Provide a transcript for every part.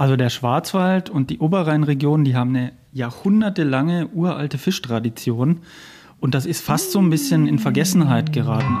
Also der Schwarzwald und die Oberrheinregion, die haben eine jahrhundertelange uralte Fischtradition und das ist fast so ein bisschen in Vergessenheit geraten.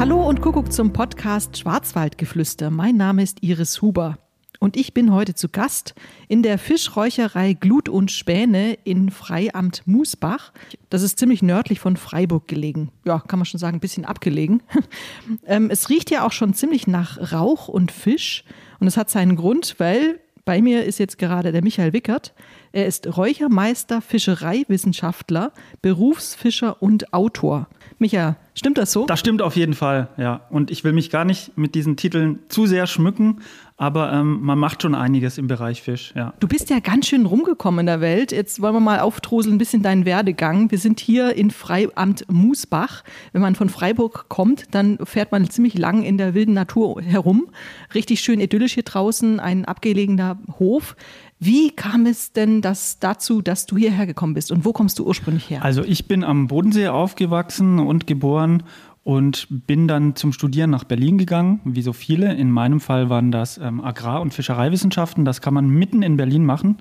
Hallo und Kuckuck zum Podcast Schwarzwaldgeflüster. Mein Name ist Iris Huber. Und ich bin heute zu Gast in der Fischräucherei Glut und Späne in Freiamt Musbach. Das ist ziemlich nördlich von Freiburg gelegen. Ja, kann man schon sagen, ein bisschen abgelegen. ähm, es riecht ja auch schon ziemlich nach Rauch und Fisch. Und es hat seinen Grund, weil bei mir ist jetzt gerade der Michael Wickert. Er ist Räuchermeister, Fischereiwissenschaftler, Berufsfischer und Autor. Micha, stimmt das so? Das stimmt auf jeden Fall, ja. Und ich will mich gar nicht mit diesen Titeln zu sehr schmücken, aber ähm, man macht schon einiges im Bereich Fisch, ja. Du bist ja ganz schön rumgekommen in der Welt. Jetzt wollen wir mal aufdroseln ein bisschen deinen Werdegang. Wir sind hier in Freiamt Musbach. Wenn man von Freiburg kommt, dann fährt man ziemlich lang in der wilden Natur herum. Richtig schön idyllisch hier draußen, ein abgelegener Hof. Wie kam es denn das dazu, dass du hierher gekommen bist und wo kommst du ursprünglich her? Also ich bin am Bodensee aufgewachsen und geboren und bin dann zum Studieren nach Berlin gegangen, wie so viele. In meinem Fall waren das ähm, Agrar- und Fischereiwissenschaften. Das kann man mitten in Berlin machen.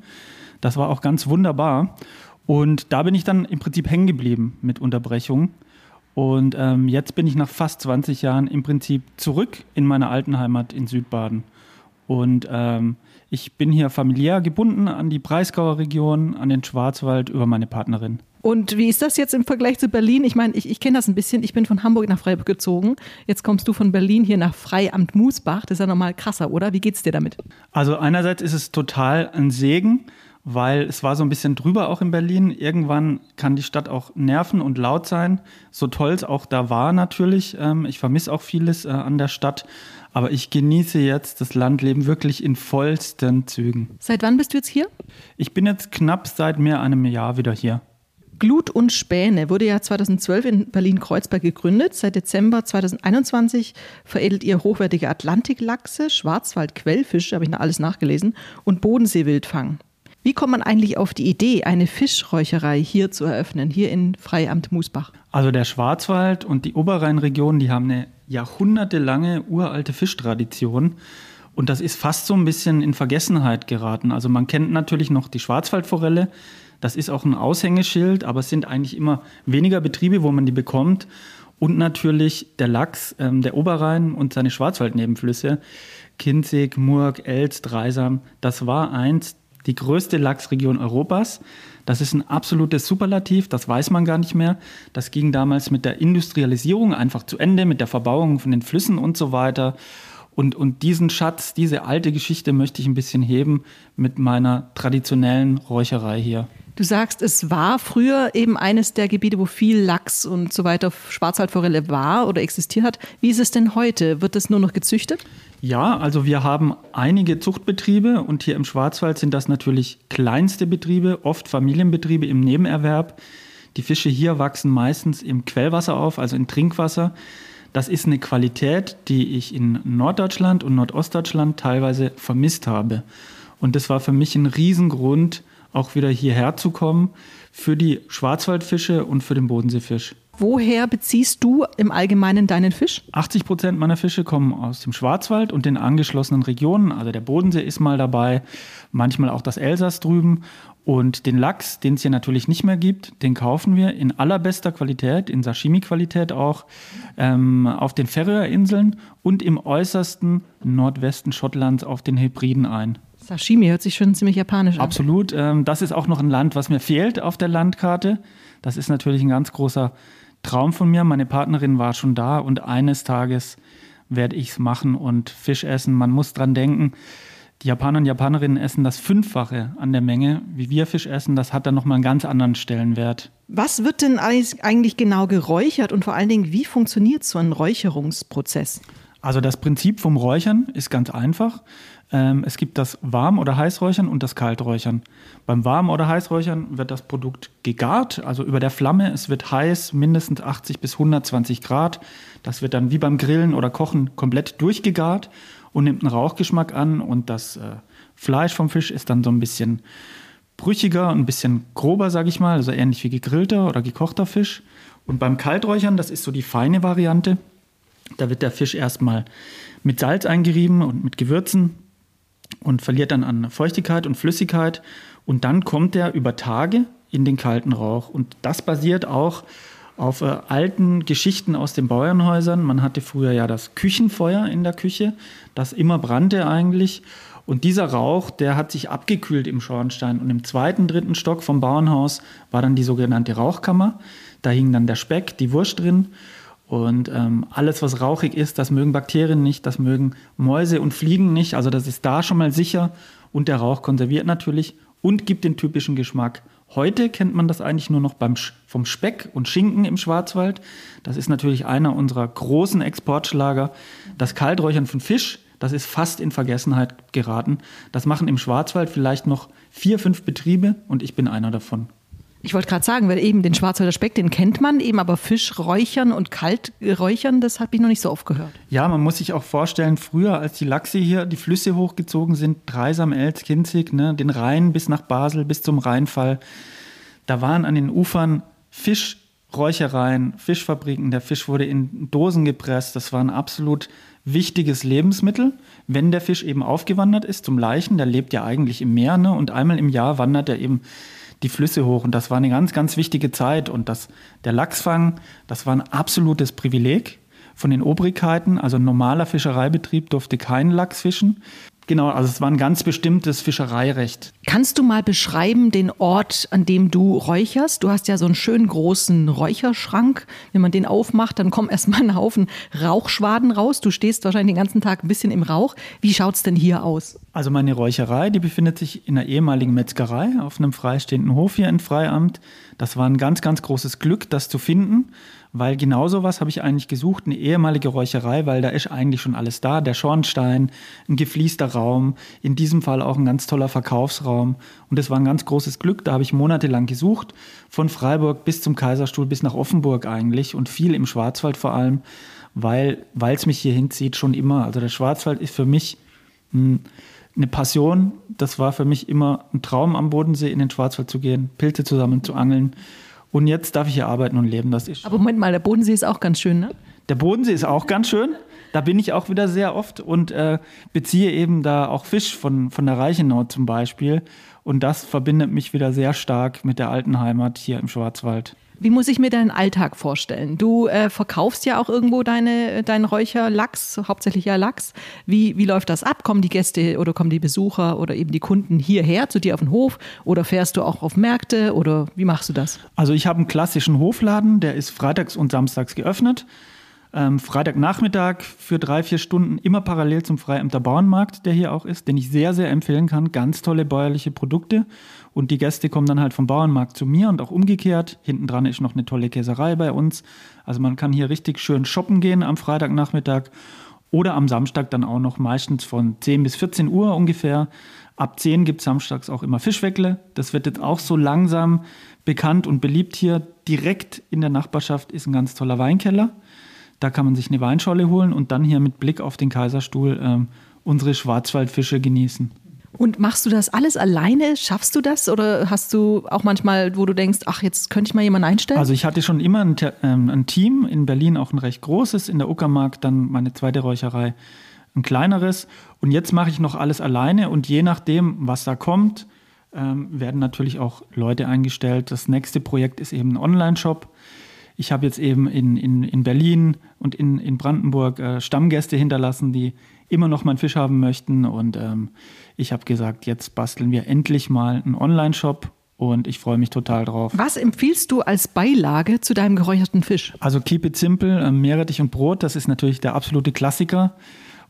Das war auch ganz wunderbar. Und da bin ich dann im Prinzip hängen geblieben mit Unterbrechung. Und ähm, jetzt bin ich nach fast 20 Jahren im Prinzip zurück in meine alten Heimat in Südbaden. Und ähm, ich bin hier familiär gebunden an die Breisgauer Region, an den Schwarzwald über meine Partnerin. Und wie ist das jetzt im Vergleich zu Berlin? Ich meine, ich, ich kenne das ein bisschen. Ich bin von Hamburg nach Freiburg gezogen. Jetzt kommst du von Berlin hier nach Freiamt Musbach. Das ist ja nochmal krasser, oder? Wie geht's dir damit? Also einerseits ist es total ein Segen, weil es war so ein bisschen drüber auch in Berlin. Irgendwann kann die Stadt auch nerven und laut sein. So toll es auch da war natürlich. Ähm, ich vermisse auch vieles äh, an der Stadt. Aber ich genieße jetzt das Landleben wirklich in vollsten Zügen. Seit wann bist du jetzt hier? Ich bin jetzt knapp seit mehr einem Jahr wieder hier. Glut und Späne wurde ja 2012 in Berlin-Kreuzberg gegründet. Seit Dezember 2021 veredelt ihr hochwertige Atlantiklachse, Schwarzwald-Quellfische, habe ich noch alles nachgelesen, und Bodenseewildfang. Wie kommt man eigentlich auf die Idee, eine Fischräucherei hier zu eröffnen, hier in Freiamt Musbach? Also der Schwarzwald und die Oberrheinregion, die haben eine jahrhundertelange uralte Fischtradition. Und das ist fast so ein bisschen in Vergessenheit geraten. Also man kennt natürlich noch die Schwarzwaldforelle. Das ist auch ein Aushängeschild, aber es sind eigentlich immer weniger Betriebe, wo man die bekommt. Und natürlich der Lachs, ähm, der Oberrhein und seine Schwarzwaldnebenflüsse. Kinzig, Murg, Elst, Dreisam. Das war einst die größte Lachsregion Europas. Das ist ein absolutes Superlativ, das weiß man gar nicht mehr. Das ging damals mit der Industrialisierung einfach zu Ende, mit der Verbauung von den Flüssen und so weiter. Und, und diesen Schatz, diese alte Geschichte möchte ich ein bisschen heben mit meiner traditionellen Räucherei hier. Du sagst, es war früher eben eines der Gebiete, wo viel Lachs und so weiter, Schwarzwaldforelle war oder existiert hat. Wie ist es denn heute? Wird das nur noch gezüchtet? Ja, also wir haben einige Zuchtbetriebe und hier im Schwarzwald sind das natürlich kleinste Betriebe, oft Familienbetriebe im Nebenerwerb. Die Fische hier wachsen meistens im Quellwasser auf, also in Trinkwasser. Das ist eine Qualität, die ich in Norddeutschland und Nordostdeutschland teilweise vermisst habe. Und das war für mich ein Riesengrund, auch wieder hierher zu kommen für die Schwarzwaldfische und für den Bodenseefisch. Woher beziehst du im Allgemeinen deinen Fisch? 80 Prozent meiner Fische kommen aus dem Schwarzwald und den angeschlossenen Regionen. Also der Bodensee ist mal dabei, manchmal auch das Elsass drüben. Und den Lachs, den es hier natürlich nicht mehr gibt, den kaufen wir in allerbester Qualität, in Sashimi-Qualität auch, ähm, auf den Färöerinseln und im äußersten Nordwesten Schottlands auf den Hebriden ein. Sashimi hört sich schon ziemlich japanisch an. Absolut. Ähm, das ist auch noch ein Land, was mir fehlt auf der Landkarte. Das ist natürlich ein ganz großer Traum von mir. Meine Partnerin war schon da und eines Tages werde ich es machen und Fisch essen. Man muss dran denken, die Japaner und Japanerinnen essen das Fünffache an der Menge, wie wir Fisch essen. Das hat dann nochmal einen ganz anderen Stellenwert. Was wird denn eigentlich genau geräuchert und vor allen Dingen, wie funktioniert so ein Räucherungsprozess? Also das Prinzip vom Räuchern ist ganz einfach. Ähm, es gibt das Warm- oder Heißräuchern und das Kalträuchern. Beim Warm- oder Heißräuchern wird das Produkt gegart, also über der Flamme. Es wird heiß, mindestens 80 bis 120 Grad. Das wird dann wie beim Grillen oder Kochen komplett durchgegart und nimmt einen Rauchgeschmack an. Und das äh, Fleisch vom Fisch ist dann so ein bisschen brüchiger, ein bisschen grober, sage ich mal, also ähnlich wie gegrillter oder gekochter Fisch. Und beim Kalträuchern, das ist so die feine Variante, da wird der Fisch erstmal mit Salz eingerieben und mit Gewürzen und verliert dann an Feuchtigkeit und Flüssigkeit. Und dann kommt er über Tage in den kalten Rauch. Und das basiert auch auf äh, alten Geschichten aus den Bauernhäusern. Man hatte früher ja das Küchenfeuer in der Küche, das immer brannte eigentlich. Und dieser Rauch, der hat sich abgekühlt im Schornstein. Und im zweiten, dritten Stock vom Bauernhaus war dann die sogenannte Rauchkammer. Da hing dann der Speck, die Wurst drin. Und ähm, alles, was rauchig ist, das mögen Bakterien nicht, das mögen Mäuse und Fliegen nicht. Also das ist da schon mal sicher. Und der Rauch konserviert natürlich und gibt den typischen Geschmack. Heute kennt man das eigentlich nur noch beim, vom Speck und Schinken im Schwarzwald. Das ist natürlich einer unserer großen Exportschlager. Das Kalträuchern von Fisch, das ist fast in Vergessenheit geraten. Das machen im Schwarzwald vielleicht noch vier, fünf Betriebe und ich bin einer davon. Ich wollte gerade sagen, weil eben den Schwarzwälder Speck, den kennt man eben, aber Fisch räuchern und kalt räuchern, das habe ich noch nicht so oft gehört. Ja, man muss sich auch vorstellen, früher, als die Lachse hier die Flüsse hochgezogen sind, Dreisam, Elz, Kinzig, ne, den Rhein bis nach Basel, bis zum Rheinfall, da waren an den Ufern Fischräuchereien, Fischfabriken. Der Fisch wurde in Dosen gepresst. Das war ein absolut wichtiges Lebensmittel. Wenn der Fisch eben aufgewandert ist zum Leichen, der lebt ja eigentlich im Meer, ne, und einmal im Jahr wandert er eben die Flüsse hoch. Und das war eine ganz, ganz wichtige Zeit. Und das, der Lachsfang, das war ein absolutes Privileg von den Obrigkeiten. Also ein normaler Fischereibetrieb durfte keinen Lachs fischen. Genau, also es war ein ganz bestimmtes Fischereirecht. Kannst du mal beschreiben den Ort, an dem du räucherst? Du hast ja so einen schönen großen Räucherschrank. Wenn man den aufmacht, dann kommen erstmal ein Haufen Rauchschwaden raus. Du stehst wahrscheinlich den ganzen Tag ein bisschen im Rauch. Wie schaut es denn hier aus? Also meine Räucherei, die befindet sich in einer ehemaligen Metzgerei auf einem freistehenden Hof hier in Freiamt. Das war ein ganz, ganz großes Glück, das zu finden weil genau sowas habe ich eigentlich gesucht, eine ehemalige Räucherei, weil da ist eigentlich schon alles da. Der Schornstein, ein gefließter Raum, in diesem Fall auch ein ganz toller Verkaufsraum. Und das war ein ganz großes Glück. Da habe ich monatelang gesucht, von Freiburg bis zum Kaiserstuhl, bis nach Offenburg eigentlich und viel im Schwarzwald vor allem, weil es mich hier hinzieht schon immer. Also der Schwarzwald ist für mich hm, eine Passion. Das war für mich immer ein Traum, am Bodensee in den Schwarzwald zu gehen, Pilze zusammen zu angeln. Und jetzt darf ich hier arbeiten und leben. Das ist Aber Moment mal, der Bodensee ist auch ganz schön, ne? Der Bodensee ist auch ganz schön. Da bin ich auch wieder sehr oft und äh, beziehe eben da auch Fisch von, von der Reichenau zum Beispiel. Und das verbindet mich wieder sehr stark mit der alten Heimat hier im Schwarzwald. Wie muss ich mir deinen Alltag vorstellen? Du äh, verkaufst ja auch irgendwo deine, deinen Räucherlachs, hauptsächlich ja Lachs. Wie, wie läuft das ab? Kommen die Gäste oder kommen die Besucher oder eben die Kunden hierher zu dir auf den Hof? Oder fährst du auch auf Märkte oder wie machst du das? Also ich habe einen klassischen Hofladen, der ist freitags und samstags geöffnet. Ähm, Freitagnachmittag für drei, vier Stunden immer parallel zum Freiämter Bauernmarkt, der hier auch ist, den ich sehr, sehr empfehlen kann. Ganz tolle bäuerliche Produkte. Und die Gäste kommen dann halt vom Bauernmarkt zu mir und auch umgekehrt. Hinten dran ist noch eine tolle Käserei bei uns. Also man kann hier richtig schön shoppen gehen am Freitagnachmittag oder am Samstag dann auch noch meistens von 10 bis 14 Uhr ungefähr. Ab 10 gibt es samstags auch immer Fischweckle. Das wird jetzt auch so langsam bekannt und beliebt hier. Direkt in der Nachbarschaft ist ein ganz toller Weinkeller. Da kann man sich eine Weinscholle holen und dann hier mit Blick auf den Kaiserstuhl ähm, unsere Schwarzwaldfische genießen. Und machst du das alles alleine? Schaffst du das? Oder hast du auch manchmal, wo du denkst, ach, jetzt könnte ich mal jemanden einstellen? Also ich hatte schon immer ein, ähm, ein Team, in Berlin auch ein recht großes, in der Uckermark dann meine zweite Räucherei ein kleineres. Und jetzt mache ich noch alles alleine und je nachdem, was da kommt, ähm, werden natürlich auch Leute eingestellt. Das nächste Projekt ist eben ein Online-Shop. Ich habe jetzt eben in, in, in Berlin und in, in Brandenburg äh, Stammgäste hinterlassen, die immer noch meinen Fisch haben möchten. Und ähm, ich habe gesagt, jetzt basteln wir endlich mal einen Online-Shop und ich freue mich total drauf. Was empfiehlst du als Beilage zu deinem geräucherten Fisch? Also keep it simple, äh, Meerrettich und Brot, das ist natürlich der absolute Klassiker.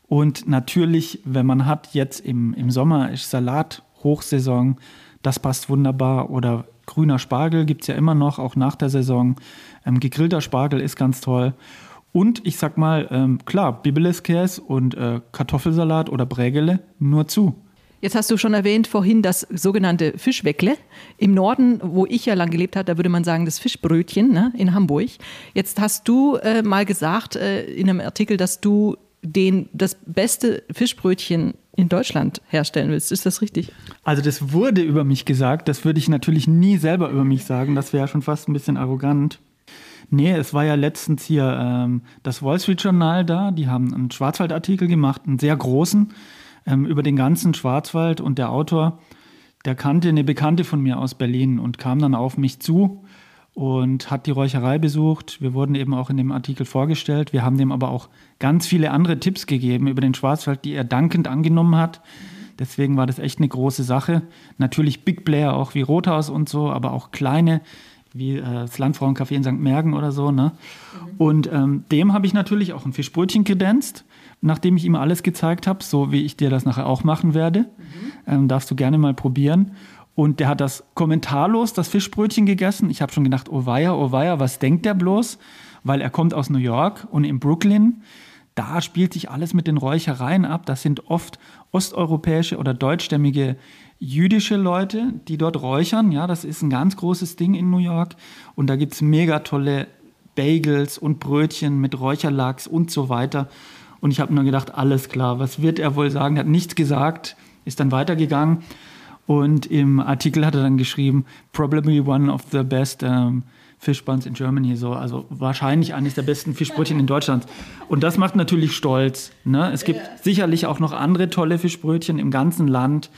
Und natürlich, wenn man hat, jetzt im, im Sommer ist Salat Hochsaison, das passt wunderbar. Oder grüner Spargel gibt es ja immer noch, auch nach der Saison. Ähm, gegrillter Spargel ist ganz toll. Und ich sag mal, ähm, klar, Bibeleskäse und äh, Kartoffelsalat oder Brägele nur zu. Jetzt hast du schon erwähnt vorhin das sogenannte Fischweckle. Im Norden, wo ich ja lang gelebt habe, da würde man sagen das Fischbrötchen ne, in Hamburg. Jetzt hast du äh, mal gesagt äh, in einem Artikel, dass du den, das beste Fischbrötchen in Deutschland herstellen willst. Ist das richtig? Also das wurde über mich gesagt. Das würde ich natürlich nie selber über mich sagen. Das wäre schon fast ein bisschen arrogant. Nee, es war ja letztens hier ähm, das Wall Street Journal da. Die haben einen Schwarzwaldartikel gemacht, einen sehr großen, ähm, über den ganzen Schwarzwald. Und der Autor, der kannte eine Bekannte von mir aus Berlin und kam dann auf mich zu und hat die Räucherei besucht. Wir wurden eben auch in dem Artikel vorgestellt. Wir haben dem aber auch ganz viele andere Tipps gegeben über den Schwarzwald, die er dankend angenommen hat. Deswegen war das echt eine große Sache. Natürlich Big Player auch wie Rothaus und so, aber auch kleine wie äh, das Landfrauencafé in St. Mergen oder so. Ne? Mhm. Und ähm, dem habe ich natürlich auch ein Fischbrötchen kredenzt, nachdem ich ihm alles gezeigt habe, so wie ich dir das nachher auch machen werde. Mhm. Ähm, darfst du gerne mal probieren. Und der hat das kommentarlos, das Fischbrötchen gegessen. Ich habe schon gedacht, oh weia, oh weia, was denkt der bloß? Weil er kommt aus New York und in Brooklyn, da spielt sich alles mit den Räuchereien ab. Das sind oft osteuropäische oder deutschstämmige jüdische Leute, die dort räuchern. Ja, das ist ein ganz großes Ding in New York. Und da gibt es mega tolle Bagels und Brötchen mit Räucherlachs und so weiter. Und ich habe nur gedacht, alles klar, was wird er wohl sagen? Er hat nichts gesagt, ist dann weitergegangen. Und im Artikel hat er dann geschrieben, probably one of the best um, fish buns in Germany. So, also wahrscheinlich eines der besten Fischbrötchen in Deutschland. Und das macht natürlich stolz. Ne? Es gibt sicherlich auch noch andere tolle Fischbrötchen im ganzen Land.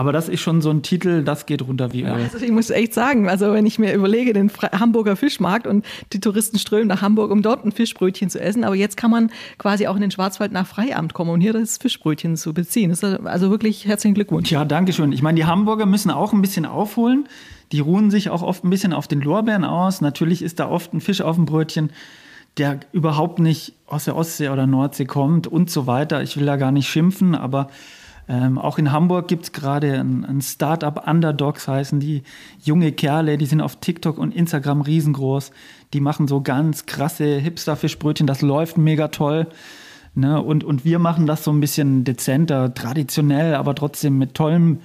Aber das ist schon so ein Titel, das geht runter wie Öl. Also ich muss echt sagen, also wenn ich mir überlege, den Hamburger Fischmarkt und die Touristen strömen nach Hamburg, um dort ein Fischbrötchen zu essen, aber jetzt kann man quasi auch in den Schwarzwald nach Freiamt kommen und hier das Fischbrötchen zu beziehen. Also wirklich herzlichen Glückwunsch. Ja, danke schön. Ich meine, die Hamburger müssen auch ein bisschen aufholen. Die ruhen sich auch oft ein bisschen auf den Lorbeeren aus. Natürlich ist da oft ein Fisch auf dem Brötchen der überhaupt nicht aus der Ostsee oder Nordsee kommt und so weiter. Ich will da gar nicht schimpfen, aber ähm, auch in Hamburg gibt es gerade ein, ein Startup, Underdogs heißen die, junge Kerle, die sind auf TikTok und Instagram riesengroß. Die machen so ganz krasse Hipster-Fischbrötchen, das läuft mega toll. Ne? Und, und wir machen das so ein bisschen dezenter, traditionell, aber trotzdem mit tollem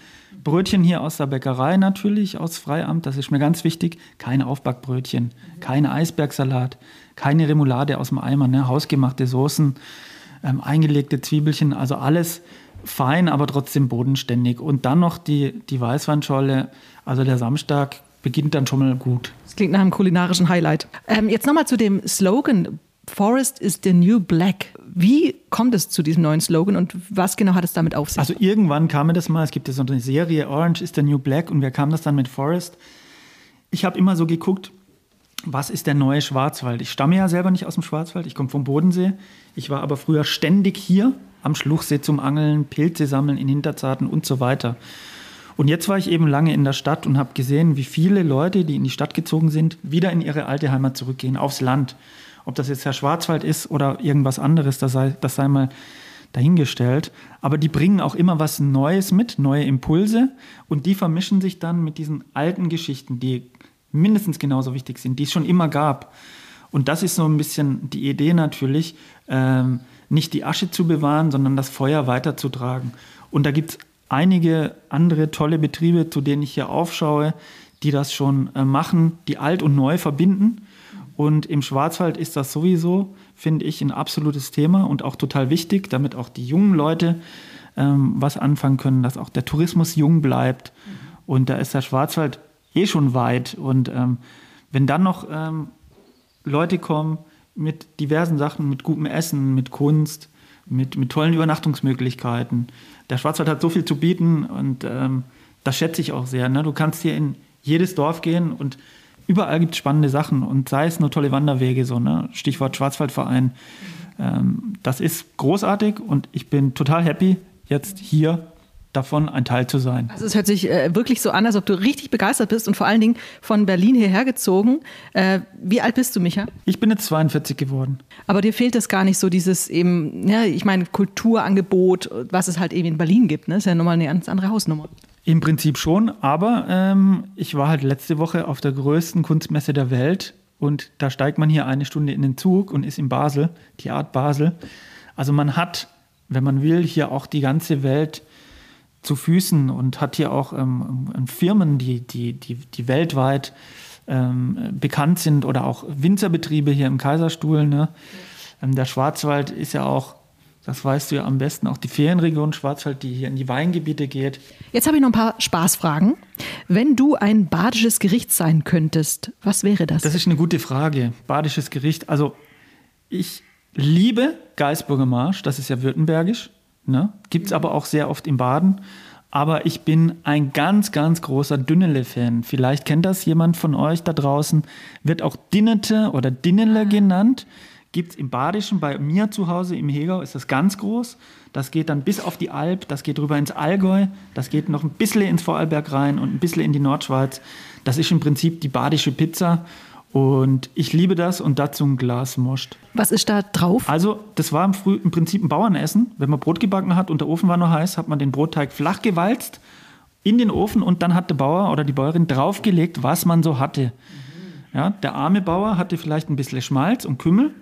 Brötchen hier aus der Bäckerei natürlich, aus Freiamt, das ist mir ganz wichtig. Keine Aufbackbrötchen, keine Eisbergsalat, keine Remoulade aus dem Eimer, ne? hausgemachte Soßen, ähm, eingelegte Zwiebelchen, also alles fein, aber trotzdem bodenständig. Und dann noch die, die Weißweinscholle, also der Samstag beginnt dann schon mal gut. Das klingt nach einem kulinarischen Highlight. Ähm, jetzt nochmal zu dem Slogan. Forest is the new black. Wie kommt es zu diesem neuen Slogan und was genau hat es damit auf sich? Also irgendwann kam mir das mal, es gibt ja so eine Serie Orange is the new black und wer kam das dann mit Forest? Ich habe immer so geguckt, was ist der neue Schwarzwald? Ich stamme ja selber nicht aus dem Schwarzwald, ich komme vom Bodensee. Ich war aber früher ständig hier am Schluchsee zum Angeln, Pilze sammeln in Hinterzarten und so weiter. Und jetzt war ich eben lange in der Stadt und habe gesehen, wie viele Leute, die in die Stadt gezogen sind, wieder in ihre alte Heimat zurückgehen, aufs Land. Ob das jetzt der Schwarzwald ist oder irgendwas anderes, das sei, das sei mal dahingestellt. Aber die bringen auch immer was Neues mit, neue Impulse und die vermischen sich dann mit diesen alten Geschichten, die mindestens genauso wichtig sind, die es schon immer gab. Und das ist so ein bisschen die Idee natürlich. Ähm, nicht die Asche zu bewahren, sondern das Feuer weiterzutragen. Und da gibt es einige andere tolle Betriebe, zu denen ich hier aufschaue, die das schon äh, machen, die alt und neu verbinden. Und im Schwarzwald ist das sowieso, finde ich, ein absolutes Thema und auch total wichtig, damit auch die jungen Leute ähm, was anfangen können, dass auch der Tourismus jung bleibt. Und da ist der Schwarzwald eh schon weit. Und ähm, wenn dann noch ähm, Leute kommen, mit diversen Sachen, mit gutem Essen, mit Kunst, mit, mit tollen Übernachtungsmöglichkeiten. Der Schwarzwald hat so viel zu bieten und ähm, das schätze ich auch sehr. Ne? Du kannst hier in jedes Dorf gehen und überall gibt es spannende Sachen und sei es nur tolle Wanderwege, so, ne? Stichwort Schwarzwaldverein. Ähm, das ist großartig und ich bin total happy, jetzt hier davon ein Teil zu sein. Also es hört sich äh, wirklich so an, als ob du richtig begeistert bist und vor allen Dingen von Berlin hierher gezogen. Äh, wie alt bist du, Micha? Ich bin jetzt 42 geworden. Aber dir fehlt es gar nicht so dieses eben, ja, ich meine Kulturangebot, was es halt eben in Berlin gibt. Ne? ist ja nochmal eine ganz andere Hausnummer. Im Prinzip schon, aber ähm, ich war halt letzte Woche auf der größten Kunstmesse der Welt und da steigt man hier eine Stunde in den Zug und ist in Basel, die Art Basel. Also man hat, wenn man will, hier auch die ganze Welt zu Füßen und hat hier auch ähm, ähm, Firmen, die, die, die, die weltweit ähm, bekannt sind oder auch Winzerbetriebe hier im Kaiserstuhl. Ne? Ähm, der Schwarzwald ist ja auch Das weißt du ja am besten. Auch die Ferienregion Schwarzwald, die hier in die Weingebiete geht. Jetzt habe ich noch ein paar Spaßfragen. Wenn du ein badisches Gericht sein könntest, was wäre das? Das ist eine gute Frage. Badisches Gericht. Also, ich liebe Geisburger Marsch. Das ist ja württembergisch. Ne? Gibt es aber auch sehr oft in Baden. Aber ich bin ein ganz, ganz großer Dünnele-Fan. Vielleicht kennt das jemand von euch da draußen. Wird auch Dinnete oder Dinnele genannt gibt es im Badischen, bei mir zu Hause im Hegau ist das ganz groß. Das geht dann bis auf die Alp, das geht rüber ins Allgäu, das geht noch ein bisschen ins Vorarlberg rein und ein bisschen in die Nordschweiz. Das ist im Prinzip die badische Pizza. Und ich liebe das und dazu ein Glas Most. Was ist da drauf? Also, das war im, Früh, im Prinzip ein Bauernessen. Wenn man Brot gebacken hat und der Ofen war noch heiß, hat man den Brotteig flach gewalzt in den Ofen und dann hat der Bauer oder die Bäuerin draufgelegt, was man so hatte. Ja, der arme Bauer hatte vielleicht ein bisschen Schmalz und Kümmel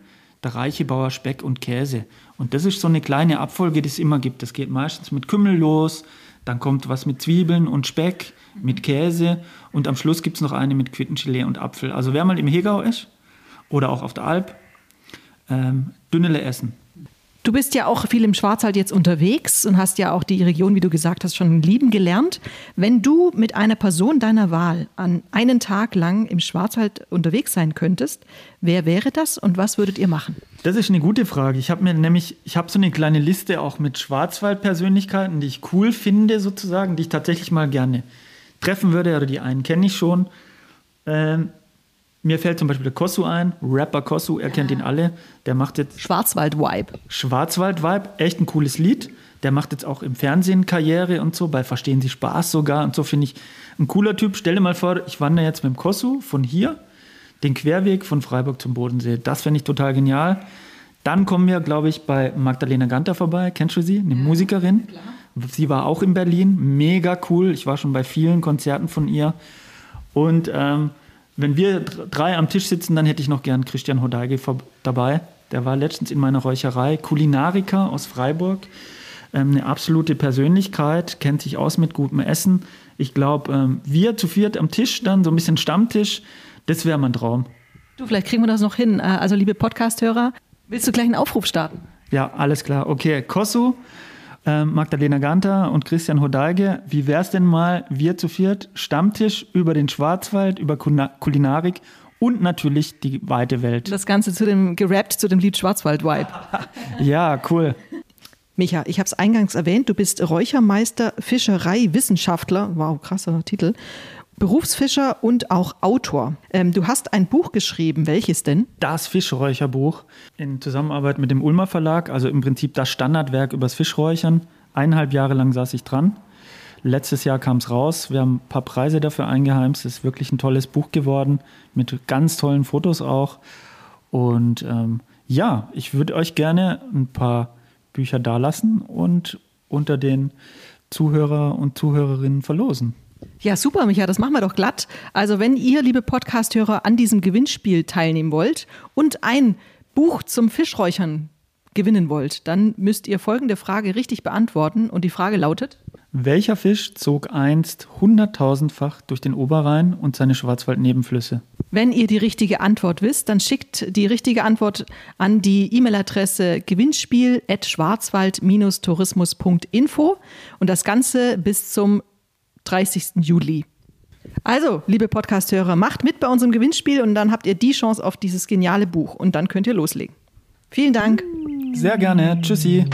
der reiche Bauer Speck und Käse. Und das ist so eine kleine Abfolge, die es immer gibt. Das geht meistens mit Kümmel los, dann kommt was mit Zwiebeln und Speck, mit Käse und am Schluss gibt es noch eine mit Quittengelee und Apfel. Also wer mal im Hegau ist oder auch auf der Alp, ähm, Dünnele essen. Du bist ja auch viel im Schwarzwald jetzt unterwegs und hast ja auch die Region, wie du gesagt hast, schon lieben gelernt. Wenn du mit einer Person deiner Wahl an einen Tag lang im Schwarzwald unterwegs sein könntest, wer wäre das und was würdet ihr machen? Das ist eine gute Frage. Ich habe mir nämlich, ich habe so eine kleine Liste auch mit Schwarzwald-Persönlichkeiten, die ich cool finde sozusagen, die ich tatsächlich mal gerne treffen würde, oder die einen kenne ich schon. Ähm, mir fällt zum Beispiel der Kosu ein, Rapper Kosu, er kennt ihn alle. Der macht jetzt. Schwarzwald-Vibe. Schwarzwald-Vibe, echt ein cooles Lied. Der macht jetzt auch im Fernsehen Karriere und so, bei Verstehen Sie Spaß sogar und so finde ich ein cooler Typ. Stell dir mal vor, ich wandere jetzt mit dem Kosu von hier den Querweg von Freiburg zum Bodensee. Das fände ich total genial. Dann kommen wir, glaube ich, bei Magdalena Ganter vorbei. Kennst du sie? Eine ja, Musikerin. Klar. Sie war auch in Berlin. Mega cool. Ich war schon bei vielen Konzerten von ihr. Und ähm, wenn wir drei am Tisch sitzen, dann hätte ich noch gern Christian Hodeige dabei. Der war letztens in meiner Räucherei. Kulinariker aus Freiburg. Ähm, eine absolute Persönlichkeit, kennt sich aus mit gutem Essen. Ich glaube, ähm, wir zu viert am Tisch, dann so ein bisschen Stammtisch, das wäre mein Traum. Du, vielleicht kriegen wir das noch hin. Äh, also, liebe Podcast-Hörer, willst du gleich einen Aufruf starten? Ja, alles klar. Okay, Kosu ähm, Magdalena Ganter und Christian Hodeige. Wie wäre es denn mal, wir zu viert, Stammtisch über den Schwarzwald, über Kulinarik und natürlich die weite Welt. Das Ganze zu dem gerappt zu dem Lied Schwarzwald-Vibe. ja, cool. Micha, ich habe es eingangs erwähnt, du bist Räuchermeister, Fischerei-Wissenschaftler, wow, krasser Titel, Berufsfischer und auch Autor. Ähm, du hast ein Buch geschrieben, welches denn? Das Fischräucherbuch in Zusammenarbeit mit dem Ulmer Verlag, also im Prinzip das Standardwerk übers Fischräuchern. Eineinhalb Jahre lang saß ich dran. Letztes Jahr kam es raus. Wir haben ein paar Preise dafür eingeheimst. Es ist wirklich ein tolles Buch geworden, mit ganz tollen Fotos auch. Und ähm, ja, ich würde euch gerne ein paar Bücher dalassen und unter den Zuhörer und Zuhörerinnen verlosen. Ja, super, Micha, das machen wir doch glatt. Also, wenn ihr, liebe Podcasthörer, an diesem Gewinnspiel teilnehmen wollt und ein Buch zum Fischräuchern gewinnen wollt, dann müsst ihr folgende Frage richtig beantworten. Und die Frage lautet: Welcher Fisch zog einst hunderttausendfach durch den Oberrhein und seine Schwarzwaldnebenflüsse? Wenn ihr die richtige Antwort wisst, dann schickt die richtige Antwort an die E-Mail-Adresse gewinnspiel.schwarzwald-tourismus.info und das Ganze bis zum 30. Juli. Also, liebe Podcasthörer, macht mit bei unserem Gewinnspiel und dann habt ihr die Chance auf dieses geniale Buch und dann könnt ihr loslegen. Vielen Dank. Sehr gerne. Tschüssi.